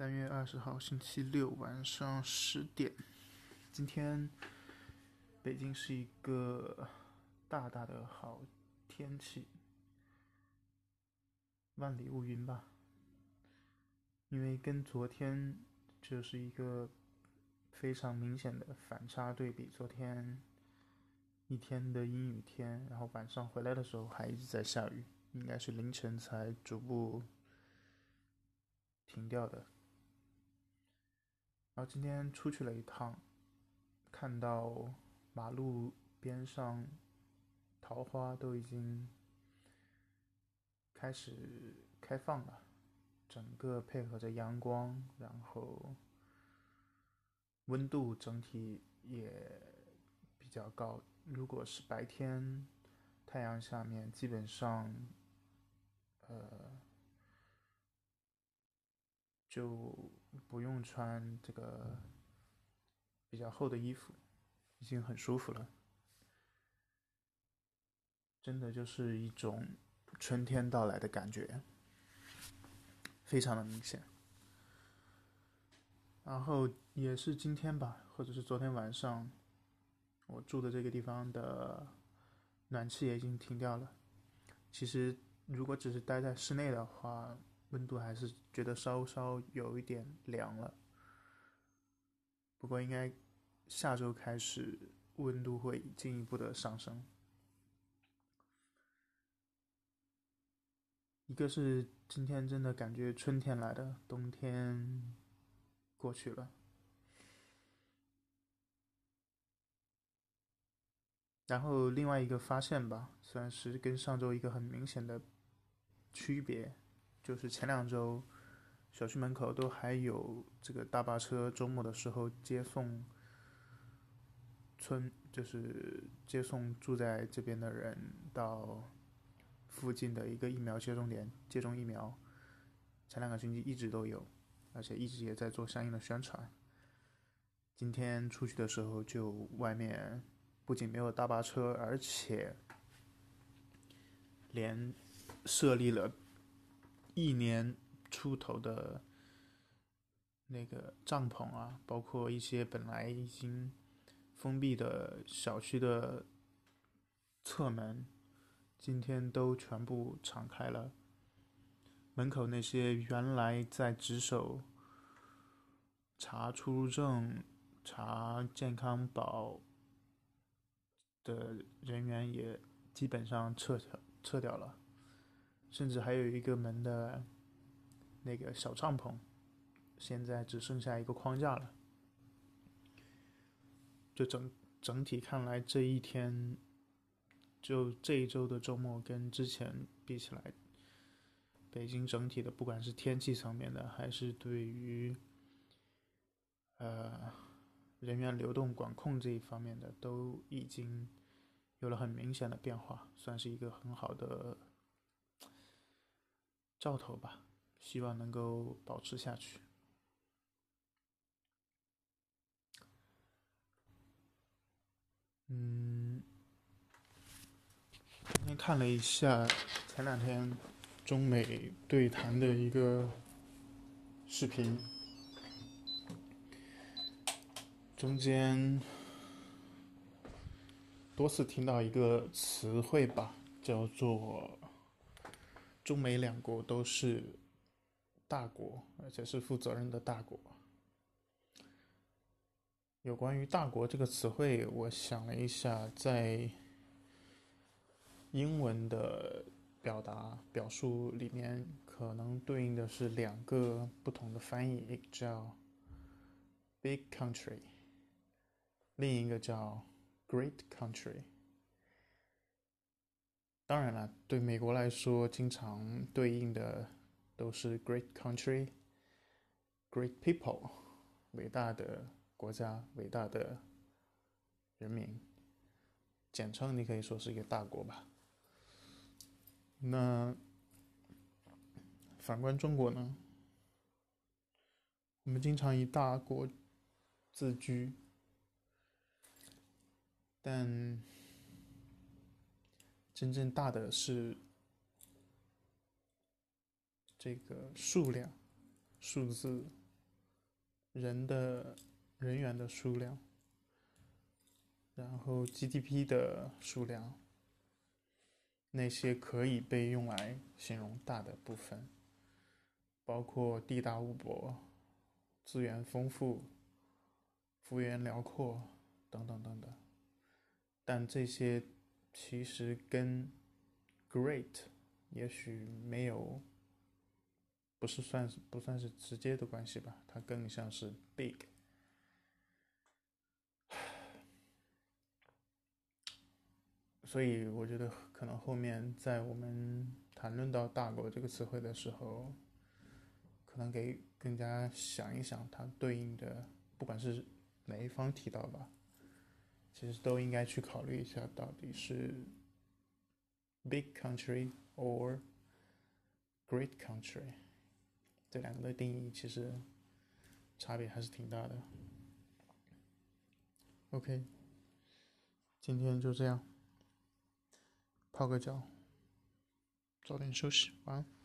三月二十号，星期六晚上十点。今天北京是一个大大的好天气，万里无云吧。因为跟昨天就是一个非常明显的反差对比。昨天一天的阴雨天，然后晚上回来的时候还一直在下雨，应该是凌晨才逐步停掉的。然后今天出去了一趟，看到马路边上桃花都已经开始开放了，整个配合着阳光，然后温度整体也比较高。如果是白天太阳下面，基本上呃。就不用穿这个比较厚的衣服，已经很舒服了。真的就是一种春天到来的感觉，非常的明显。然后也是今天吧，或者是昨天晚上，我住的这个地方的暖气也已经停掉了。其实如果只是待在室内的话，温度还是觉得稍稍有一点凉了，不过应该下周开始温度会进一步的上升。一个是今天真的感觉春天来的，冬天过去了。然后另外一个发现吧，算是跟上周一个很明显的区别。就是前两周，小区门口都还有这个大巴车，周末的时候接送村，就是接送住在这边的人到附近的一个疫苗接种点接种疫苗。前两个星期一直都有，而且一直也在做相应的宣传。今天出去的时候，就外面不仅没有大巴车，而且连设立了。一年出头的那个帐篷啊，包括一些本来已经封闭的小区的侧门，今天都全部敞开了。门口那些原来在值守、查出入证、查健康宝的人员也基本上撤撤撤掉了。甚至还有一个门的那个小帐篷，现在只剩下一个框架了。就整整体看来，这一天，就这一周的周末跟之前比起来，北京整体的不管是天气层面的，还是对于呃人员流动管控这一方面的，都已经有了很明显的变化，算是一个很好的。兆头吧，希望能够保持下去。嗯，今天看了一下前两天中美对谈的一个视频，中间多次听到一个词汇吧，叫做。中美两国都是大国，而且是负责任的大国。有关于“大国”这个词汇，我想了一下，在英文的表达表述里面，可能对应的是两个不同的翻译，一个叫 “big country”，另一个叫 “great country”。当然了，对美国来说，经常对应的都是 “great country”、“great people”，伟大的国家、伟大的人民，简称你可以说是一个大国吧。那反观中国呢？我们经常以大国自居，但。真正大的是这个数量、数字人的人员的数量，然后 GDP 的数量，那些可以被用来形容大的部分，包括地大物博、资源丰富、幅员辽阔等等等等。但这些其实跟 great 也许没有。不是算是不算是直接的关系吧，它更像是 big。所以我觉得可能后面在我们谈论到大国这个词汇的时候，可能给更加想一想它对应的，不管是哪一方提到吧，其实都应该去考虑一下，到底是 big country or great country。这两个的定义其实差别还是挺大的。OK，今天就这样，泡个脚，早点休息，晚安。